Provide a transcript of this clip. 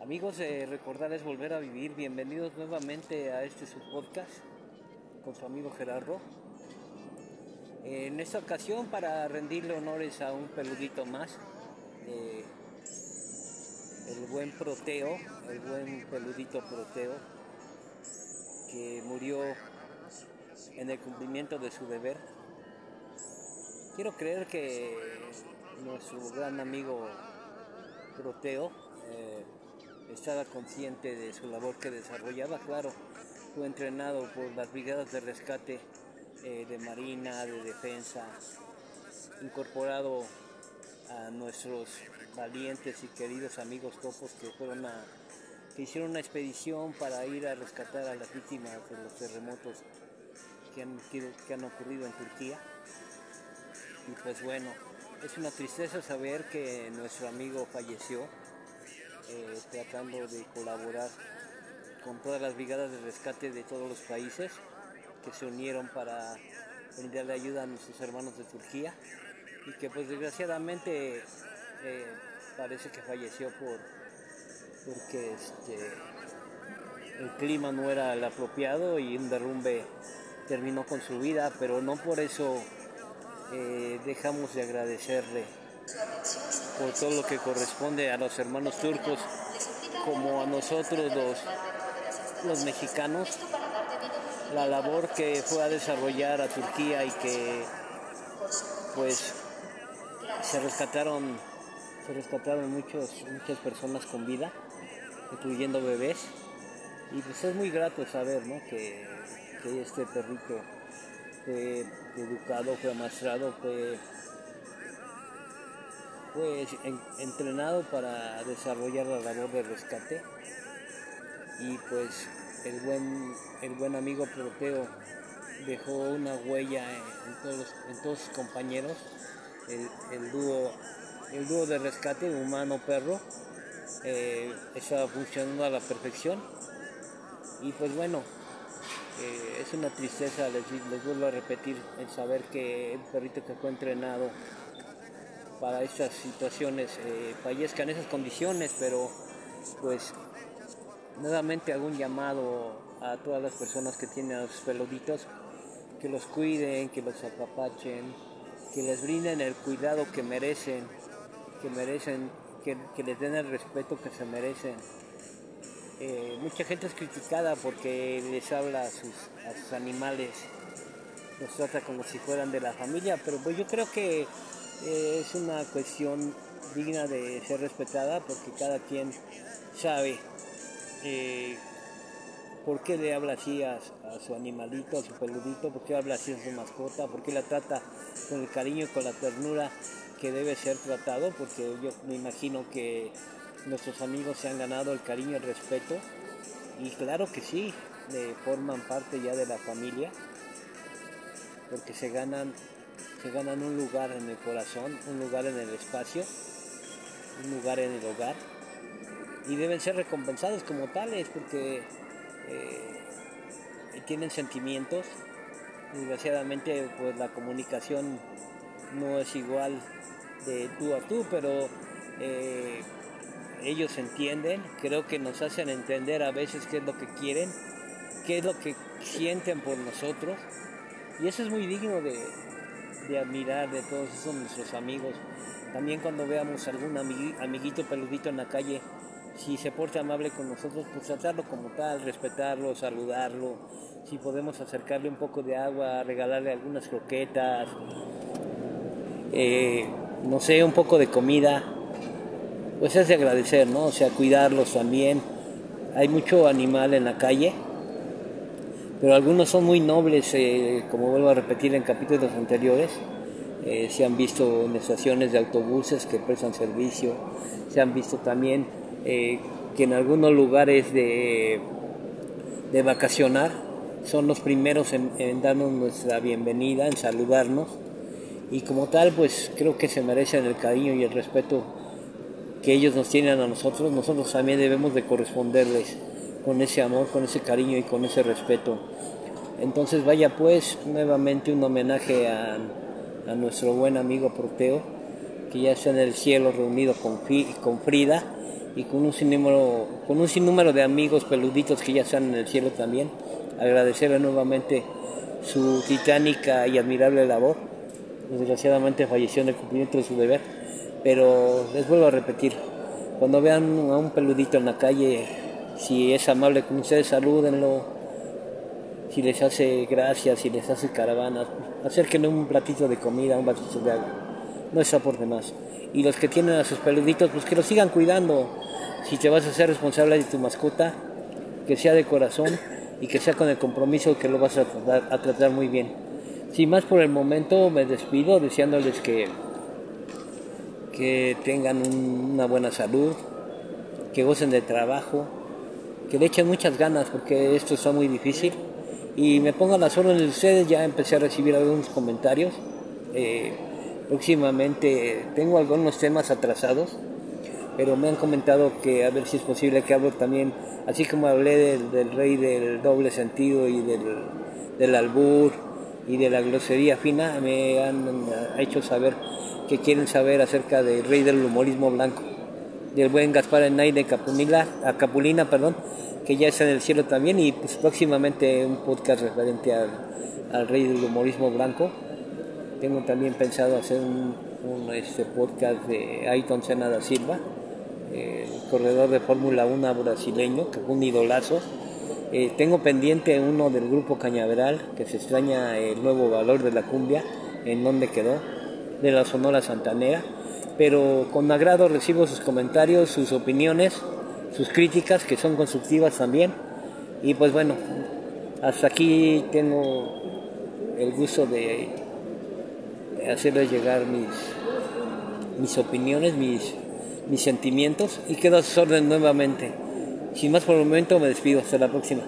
Amigos, eh, recordarles volver a vivir. Bienvenidos nuevamente a este su podcast con su amigo Gerardo. En esta ocasión para rendirle honores a un peludito más, eh, el buen Proteo, el buen peludito Proteo, que murió en el cumplimiento de su deber. Quiero creer que nuestro gran amigo Proteo eh, estaba consciente de su labor que desarrollaba, claro, fue entrenado por las brigadas de rescate eh, de Marina, de Defensa, incorporado a nuestros valientes y queridos amigos topos que fueron que hicieron una expedición para ir a rescatar a las víctimas de los terremotos que han, que han ocurrido en Turquía. Y pues bueno, es una tristeza saber que nuestro amigo falleció eh, tratando de colaborar con todas las brigadas de rescate de todos los países que se unieron para brindarle ayuda a nuestros hermanos de Turquía y que pues desgraciadamente eh, parece que falleció por porque este, el clima no era el apropiado y un derrumbe terminó con su vida, pero no por eso eh, dejamos de agradecerle por todo lo que corresponde a los hermanos turcos como a nosotros los, los mexicanos, la labor que fue a desarrollar a Turquía y que pues se rescataron, se rescataron muchos, muchas personas con vida, incluyendo bebés. Y pues es muy grato saber ¿no? que, que este perrito fue educado, fue amastrado, fue pues entrenado para desarrollar la labor de rescate. Y pues el buen, el buen amigo Proteo dejó una huella en todos, en todos sus compañeros, el, dúo, el dúo de rescate humano-perro eh, estaba funcionando a la perfección. Y pues bueno, eh, es una tristeza, les, les vuelvo a repetir, el saber que el perrito que fue entrenado para estas situaciones eh, fallezcan esas condiciones, pero pues nuevamente hago un llamado a todas las personas que tienen a los peluditos que los cuiden, que los apapachen, que les brinden el cuidado que merecen, que merecen, que, les den el respeto que se merecen. Eh, mucha gente es criticada porque les habla a sus, a sus animales, los trata como si fueran de la familia, pero pues yo creo que eh, es una cuestión digna de ser respetada porque cada quien sabe eh, por qué le habla así a, su animalito, a su peludito, por qué habla así a su mascota, por qué la trata con el cariño y con la ternura que debe ser tratado, porque yo me imagino que nuestros amigos se han ganado el cariño y el respeto, y claro que sí, forman parte ya de la familia, porque se ganan se ganan un lugar en el corazón, un lugar en el espacio, un lugar en el hogar y deben ser recompensados como tales porque eh, tienen sentimientos. Desgraciadamente pues la comunicación no es igual de tú a tú, pero eh, ellos entienden, creo que nos hacen entender a veces qué es lo que quieren, qué es lo que sienten por nosotros y eso es muy digno de, de admirar de todos esos nuestros amigos. También cuando veamos algún amiguito peludito en la calle, si se porta amable con nosotros, pues tratarlo como tal, respetarlo, saludarlo. Si podemos acercarle un poco de agua, regalarle algunas croquetas, eh, no sé, un poco de comida, pues es de agradecer, ¿no? O sea, cuidarlos también. Hay mucho animal en la calle pero algunos son muy nobles, eh, como vuelvo a repetir en capítulos anteriores. Eh, se han visto en estaciones de autobuses que prestan servicio, se han visto también eh, que en algunos lugares de, de vacacionar son los primeros en, en, darnos nuestra bienvenida, en saludarnos y como tal pues creo que se merecen el cariño y el respeto que ellos nos tienen a nosotros, nosotros también debemos de corresponderles con ese amor, con ese cariño y con ese respeto. Entonces vaya pues nuevamente un homenaje a, nuestro buen amigo Proteo, que ya está en el cielo reunido con, con Frida y con un sinnúmero, con un sinnúmero de amigos peluditos que ya están en el cielo también. Agradecerle nuevamente su titánica y admirable labor. Desgraciadamente falleció en el cumplimiento de su deber, pero les vuelvo a repetir, cuando vean a un peludito en la calle, si es amable con ustedes, salúdenlo. Si les hace gracias, si les hace caravanas, acérquenle un platito de comida, un vasito de agua. No está por demás. Y los que tienen a sus peluditos, pues que los sigan cuidando. Si te vas a ser responsable de tu mascota, que sea de corazón y que sea con el compromiso que lo vas a tratar, a tratar muy bien. Sin más por el momento, me despido deseándoles que que tengan una buena salud, que gocen de trabajo, que le echen muchas ganas porque esto está muy difícil. Y me pongan las órdenes de ustedes, ya empecé a recibir algunos comentarios. Eh, próximamente tengo algunos temas atrasados, pero me han comentado que a ver si es posible que hablo también, así como hablé del, rey del doble sentido y del, del albur y de la grosería fina, me han hecho saber que quieren saber acerca del rey del humorismo blanco, del buen Gaspar Enay de Capulina, Capulina, perdón, que ya está en el cielo también, y pues próximamente un podcast referente al, rey del humorismo blanco. Tengo también pensado hacer un, este podcast de Ayton Senna da Silva, corredor de Fórmula 1 brasileño, que fue un idolazo. Eh, tengo pendiente uno del grupo Cañaveral, que se extraña el nuevo valor de la cumbia, en dónde quedó de la Sonora Santanera, pero con agrado recibo sus comentarios, sus opiniones, sus críticas, que son constructivas también. Y pues bueno, hasta aquí tengo el gusto de hacerles llegar mis, mis opiniones, mis, mis sentimientos y quedo a sus órdenes nuevamente. Sin más por el momento me despido, hasta la próxima.